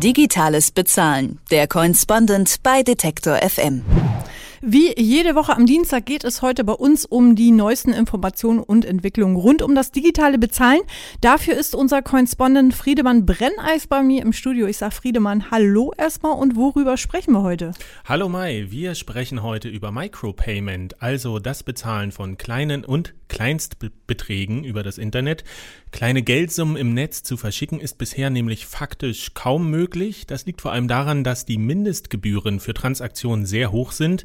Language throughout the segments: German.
Digitales Bezahlen. Der Correspondent bei Detektor FM. Wie jede Woche am Dienstag geht es heute bei uns um die neuesten Informationen und Entwicklungen rund um das digitale Bezahlen. Dafür ist unser Correspondent Friedemann Brenneis bei mir im Studio. Ich sage Friedemann, hallo erstmal und worüber sprechen wir heute? Hallo Mai, wir sprechen heute über Micropayment, also das Bezahlen von kleinen und Kleinstbeträgen über das Internet. Kleine Geldsummen im Netz zu verschicken ist bisher nämlich faktisch kaum möglich. Das liegt vor allem daran, dass die Mindestgebühren für Transaktionen sehr hoch sind.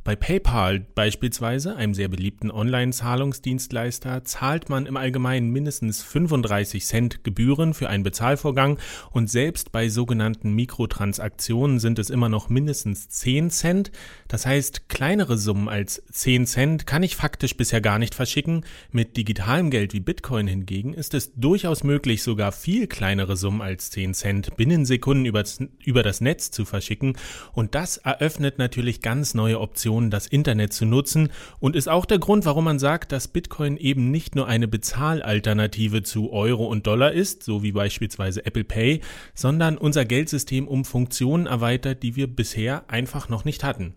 Bei PayPal beispielsweise, einem sehr beliebten Online-Zahlungsdienstleister, zahlt man im Allgemeinen mindestens 35 Cent Gebühren für einen Bezahlvorgang und selbst bei sogenannten Mikrotransaktionen sind es immer noch mindestens 10 Cent. Das heißt, kleinere Summen als 10 Cent kann ich faktisch bisher gar nicht verschicken. Mit digitalem Geld wie Bitcoin hingegen ist es durchaus möglich, sogar viel kleinere Summen als 10 Cent binnen Sekunden über das Netz zu verschicken und das eröffnet natürlich ganz neue Optionen Optionen, das Internet zu nutzen und ist auch der Grund, warum man sagt, dass Bitcoin eben nicht nur eine Bezahlalternative zu Euro und Dollar ist, so wie beispielsweise Apple Pay, sondern unser Geldsystem um Funktionen erweitert, die wir bisher einfach noch nicht hatten.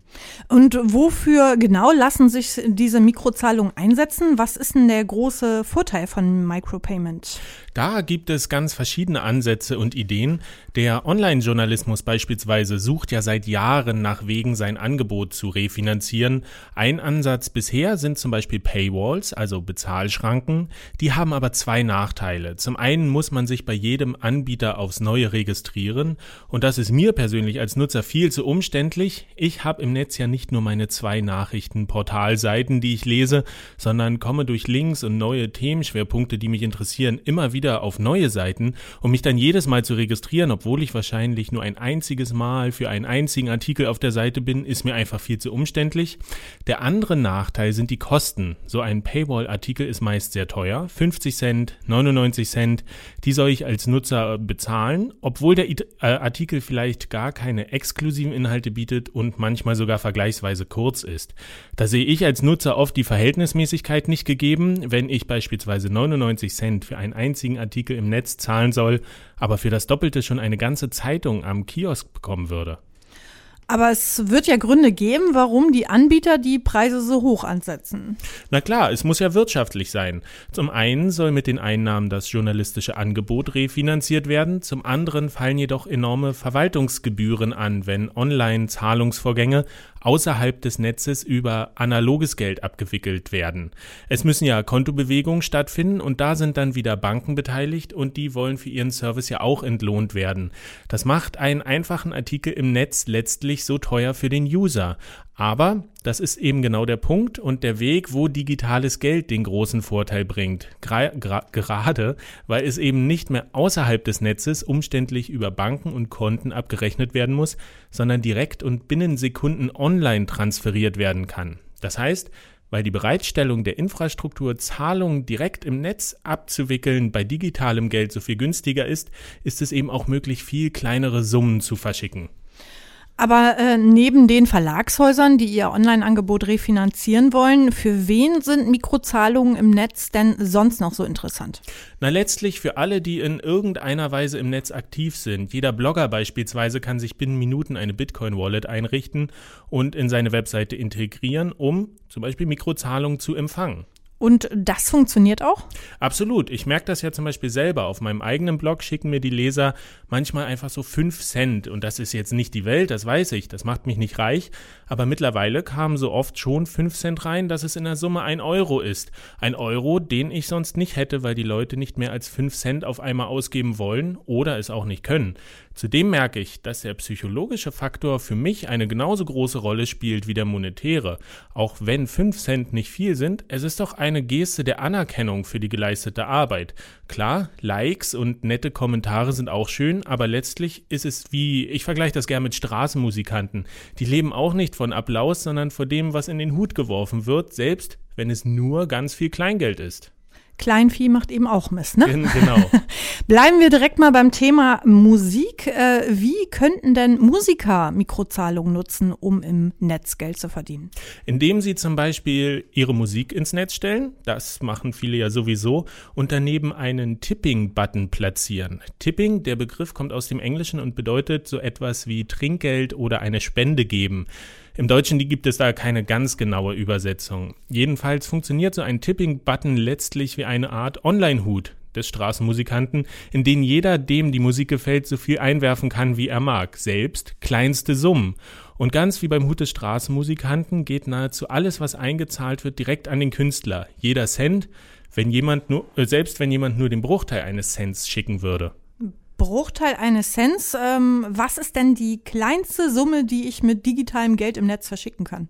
Und wofür genau lassen sich diese Mikrozahlungen einsetzen? Was ist denn der große Vorteil von Micropayment? Da gibt es ganz verschiedene Ansätze und Ideen. Der Online-Journalismus beispielsweise sucht ja seit Jahren nach Wegen, sein Angebot zu refinanzieren. Ein Ansatz bisher sind zum Beispiel Paywalls, also Bezahlschranken. Die haben aber zwei Nachteile. Zum einen muss man sich bei jedem Anbieter aufs Neue registrieren und das ist mir persönlich als Nutzer viel zu umständlich. Ich habe im Netz ja nicht nur meine zwei Nachrichtenportalseiten, die ich lese, sondern komme durch Links und neue Themenschwerpunkte, die mich interessieren, immer wieder auf neue Seiten, um mich dann jedes Mal zu registrieren, obwohl ich wahrscheinlich nur ein einziges Mal für einen einzigen Artikel auf der Seite bin, ist mir einfach viel zu umständlich. Der andere Nachteil sind die Kosten. So ein Paywall-Artikel ist meist sehr teuer, 50 Cent, 99 Cent, die soll ich als Nutzer bezahlen, obwohl der äh, Artikel vielleicht gar keine exklusiven Inhalte bietet und manchmal sogar vergleichsweise kurz ist. Da sehe ich als Nutzer oft die Verhältnismäßigkeit nicht gegeben, wenn ich beispielsweise 99 Cent für einen einzigen Artikel im Netz zahlen soll, aber für das Doppelte schon eine ganze Zeitung am Kiosk bekommen würde. Aber es wird ja Gründe geben, warum die Anbieter die Preise so hoch ansetzen. Na klar, es muss ja wirtschaftlich sein. Zum einen soll mit den Einnahmen das journalistische Angebot refinanziert werden, zum anderen fallen jedoch enorme Verwaltungsgebühren an, wenn Online-Zahlungsvorgänge außerhalb des Netzes über analoges Geld abgewickelt werden. Es müssen ja Kontobewegungen stattfinden und da sind dann wieder Banken beteiligt und die wollen für ihren Service ja auch entlohnt werden. Das macht einen einfachen Artikel im Netz letztlich so teuer für den User. Aber das ist eben genau der Punkt und der Weg, wo digitales Geld den großen Vorteil bringt. Gra gerade, weil es eben nicht mehr außerhalb des Netzes umständlich über Banken und Konten abgerechnet werden muss, sondern direkt und binnen Sekunden online transferiert werden kann. Das heißt, weil die Bereitstellung der Infrastruktur, Zahlungen direkt im Netz abzuwickeln, bei digitalem Geld so viel günstiger ist, ist es eben auch möglich, viel kleinere Summen zu verschicken. Aber äh, neben den Verlagshäusern, die ihr Online-Angebot refinanzieren wollen, für wen sind Mikrozahlungen im Netz denn sonst noch so interessant? Na, letztlich für alle, die in irgendeiner Weise im Netz aktiv sind. Jeder Blogger beispielsweise kann sich binnen Minuten eine Bitcoin-Wallet einrichten und in seine Webseite integrieren, um zum Beispiel Mikrozahlungen zu empfangen. Und das funktioniert auch? Absolut. Ich merke das ja zum Beispiel selber. Auf meinem eigenen Blog schicken mir die Leser manchmal einfach so fünf Cent. Und das ist jetzt nicht die Welt, das weiß ich. Das macht mich nicht reich. Aber mittlerweile kamen so oft schon fünf Cent rein, dass es in der Summe ein Euro ist. Ein Euro, den ich sonst nicht hätte, weil die Leute nicht mehr als fünf Cent auf einmal ausgeben wollen oder es auch nicht können. Zudem merke ich, dass der psychologische Faktor für mich eine genauso große Rolle spielt wie der monetäre. Auch wenn fünf Cent nicht viel sind, es ist doch eine Geste der Anerkennung für die geleistete Arbeit. Klar, Likes und nette Kommentare sind auch schön, aber letztlich ist es wie, ich vergleiche das gern mit Straßenmusikanten. Die leben auch nicht von Applaus, sondern von dem, was in den Hut geworfen wird, selbst wenn es nur ganz viel Kleingeld ist. Kleinvieh macht eben auch Mist, ne? Genau. Bleiben wir direkt mal beim Thema Musik. Äh, wie könnten denn Musiker Mikrozahlungen nutzen, um im Netz Geld zu verdienen? Indem sie zum Beispiel ihre Musik ins Netz stellen, das machen viele ja sowieso, und daneben einen Tipping-Button platzieren. Tipping, der Begriff kommt aus dem Englischen und bedeutet so etwas wie Trinkgeld oder eine Spende geben. Im Deutschen gibt es da keine ganz genaue Übersetzung. Jedenfalls funktioniert so ein Tipping-Button letztlich wie eine Art Online-Hut des Straßenmusikanten, in den jeder, dem die Musik gefällt, so viel einwerfen kann, wie er mag, selbst kleinste Summen. Und ganz wie beim Hut des Straßenmusikanten geht nahezu alles, was eingezahlt wird, direkt an den Künstler. Jeder Cent, wenn jemand nur, äh, selbst wenn jemand nur den Bruchteil eines Cents schicken würde. Bruchteil eines Cents. Ähm, was ist denn die kleinste Summe, die ich mit digitalem Geld im Netz verschicken kann?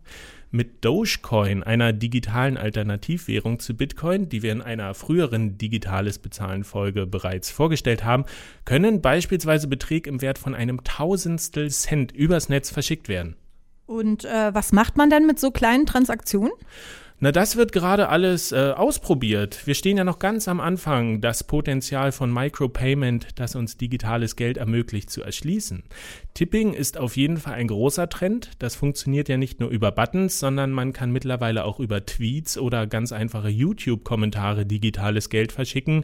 Mit Dogecoin, einer digitalen Alternativwährung zu Bitcoin, die wir in einer früheren digitales Bezahlen Folge bereits vorgestellt haben, können beispielsweise Beträge im Wert von einem Tausendstel Cent übers Netz verschickt werden. Und äh, was macht man denn mit so kleinen Transaktionen? Na, das wird gerade alles äh, ausprobiert. Wir stehen ja noch ganz am Anfang, das Potenzial von Micropayment, das uns digitales Geld ermöglicht, zu erschließen. Tipping ist auf jeden Fall ein großer Trend. Das funktioniert ja nicht nur über Buttons, sondern man kann mittlerweile auch über Tweets oder ganz einfache YouTube-Kommentare digitales Geld verschicken.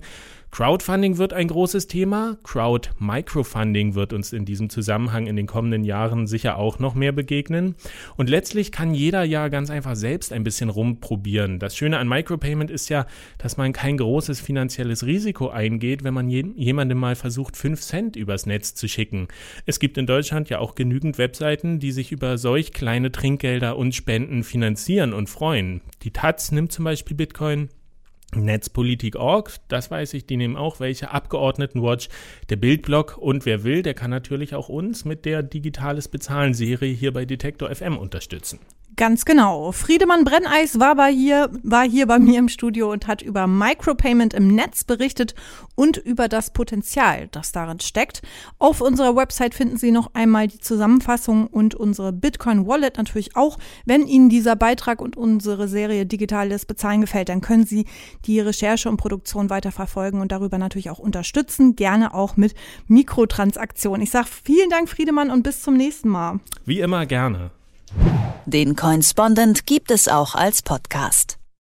Crowdfunding wird ein großes Thema. Crowd-Microfunding wird uns in diesem Zusammenhang in den kommenden Jahren sicher auch noch mehr begegnen. Und letztlich kann jeder ja ganz einfach selbst ein bisschen rumprobieren. Das Schöne an Micropayment ist ja, dass man kein großes finanzielles Risiko eingeht, wenn man je jemandem mal versucht, 5 Cent übers Netz zu schicken. Es gibt in Deutschland ja auch genügend Webseiten, die sich über solch kleine Trinkgelder und Spenden finanzieren und freuen. Die Taz nimmt zum Beispiel Bitcoin. Netzpolitik.org, das weiß ich, die nehmen auch welche, Abgeordnetenwatch, der Bildblog und wer will, der kann natürlich auch uns mit der Digitales Bezahlen Serie hier bei Detektor FM unterstützen. Ganz genau. Friedemann Brenneis war, bei hier, war hier bei mir im Studio und hat über Micropayment im Netz berichtet und über das Potenzial, das darin steckt. Auf unserer Website finden Sie noch einmal die Zusammenfassung und unsere Bitcoin Wallet natürlich auch. Wenn Ihnen dieser Beitrag und unsere Serie Digitales Bezahlen gefällt, dann können Sie die Recherche und Produktion weiter verfolgen und darüber natürlich auch unterstützen. Gerne auch mit Mikrotransaktionen. Ich sage vielen Dank, Friedemann, und bis zum nächsten Mal. Wie immer gerne. Den Coinspondent gibt es auch als Podcast.